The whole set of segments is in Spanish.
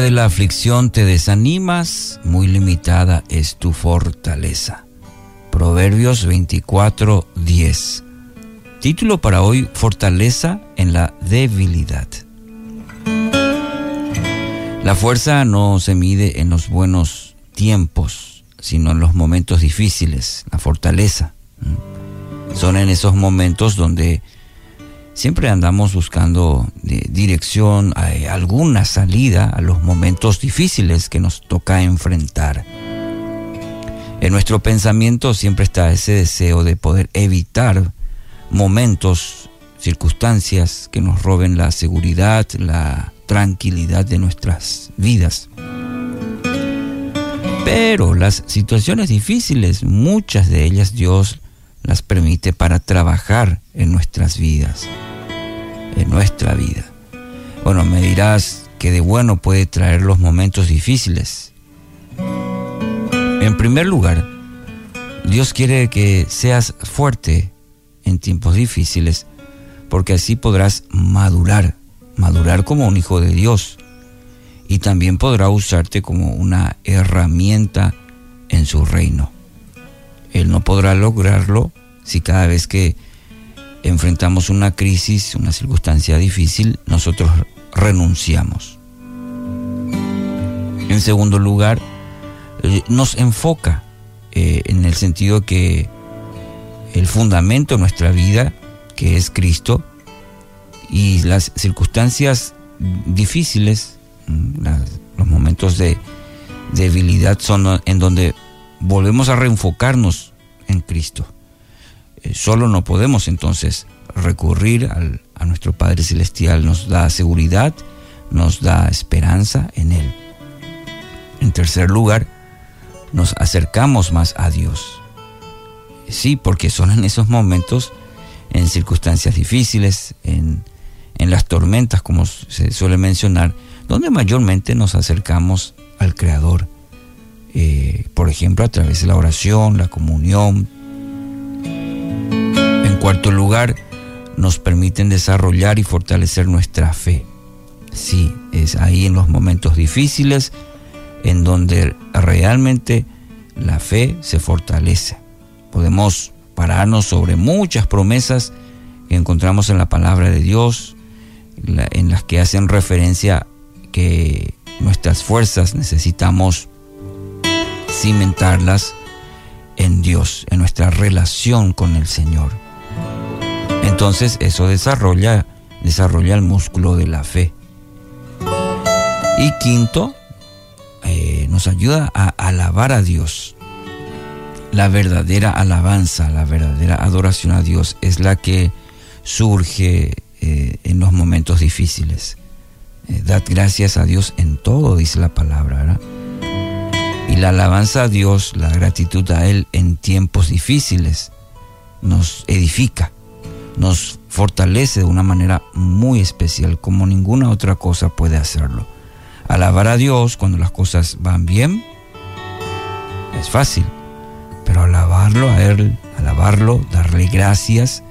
la aflicción te desanimas, muy limitada es tu fortaleza. Proverbios 24, 10. Título para hoy, Fortaleza en la debilidad. La fuerza no se mide en los buenos tiempos, sino en los momentos difíciles, la fortaleza. Son en esos momentos donde siempre andamos buscando dirección, alguna salida a los momentos difíciles que nos toca enfrentar. En nuestro pensamiento siempre está ese deseo de poder evitar momentos, circunstancias que nos roben la seguridad, la tranquilidad de nuestras vidas. Pero las situaciones difíciles, muchas de ellas Dios las permite para trabajar en nuestras vidas, en nuestra vida. Bueno, me dirás que de bueno puede traer los momentos difíciles. En primer lugar, Dios quiere que seas fuerte en tiempos difíciles, porque así podrás madurar, madurar como un hijo de Dios, y también podrá usarte como una herramienta en su reino. Él no podrá lograrlo si cada vez que enfrentamos una crisis, una circunstancia difícil, nosotros renunciamos. En segundo lugar, eh, nos enfoca eh, en el sentido que el fundamento de nuestra vida, que es Cristo, y las circunstancias difíciles, mm, los momentos de debilidad son en donde volvemos a reenfocarnos en Cristo. Eh, solo no podemos entonces recurrir a nuestro Padre Celestial, nos da seguridad, nos da esperanza en Él. En tercer lugar, nos acercamos más a Dios. Sí, porque son en esos momentos, en circunstancias difíciles, en, las tormentas, como se suele mencionar, donde mayormente nos acercamos al Creador. Eh, por ejemplo, a través de la oración, la comunión. Cuarto lugar, nos permiten desarrollar y fortalecer nuestra fe. Sí, es ahí en los momentos difíciles en donde realmente la fe se fortalece. Podemos pararnos sobre muchas promesas que encontramos en la palabra de Dios, en las que hacen referencia que nuestras fuerzas necesitamos cimentarlas en Dios, en nuestra relación con el Señor. Entonces eso desarrolla, desarrolla el músculo de la fe. Y quinto, eh, nos ayuda a alabar a Dios. La verdadera alabanza, la verdadera adoración a Dios es la que surge eh, en los momentos difíciles. Eh, dad gracias a Dios en todo, dice la palabra. Y la alabanza a Dios, la gratitud a Él en tiempos difíciles, nos edifica, nos fortalece de una manera muy especial, como ninguna otra cosa puede hacerlo. Alabar a Dios cuando las cosas van bien es fácil, pero alabarlo a Él, alabarlo, darle gracias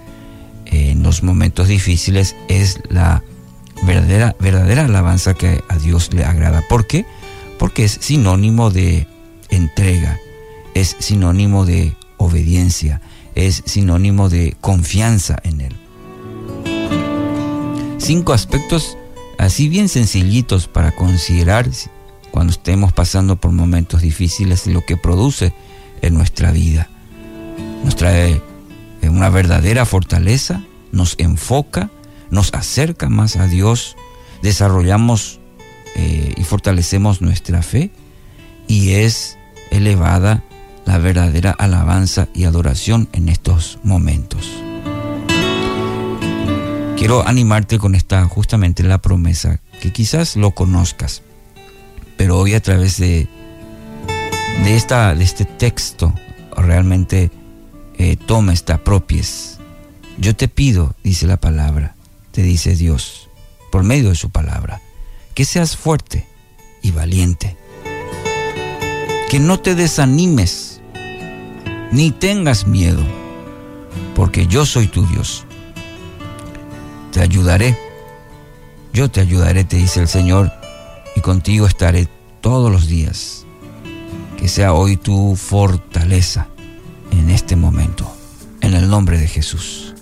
en los momentos difíciles es la verdadera, verdadera alabanza que a Dios le agrada. ¿Por qué? Porque es sinónimo de entrega, es sinónimo de obediencia, es sinónimo de confianza en Él. Cinco aspectos así bien sencillitos para considerar cuando estemos pasando por momentos difíciles lo que produce en nuestra vida. Nos trae eh, una verdadera fortaleza, nos enfoca, nos acerca más a Dios, desarrollamos eh, y fortalecemos nuestra fe y es elevada la verdadera alabanza y adoración en estos momentos. Quiero animarte con esta justamente la promesa, que quizás lo conozcas, pero hoy a través de, de, esta, de este texto realmente eh, esta propies. Yo te pido, dice la palabra, te dice Dios, por medio de su palabra, que seas fuerte y valiente, que no te desanimes, ni tengas miedo, porque yo soy tu Dios te ayudaré. Yo te ayudaré, te dice el Señor, y contigo estaré todos los días. Que sea hoy tu fortaleza en este momento, en el nombre de Jesús.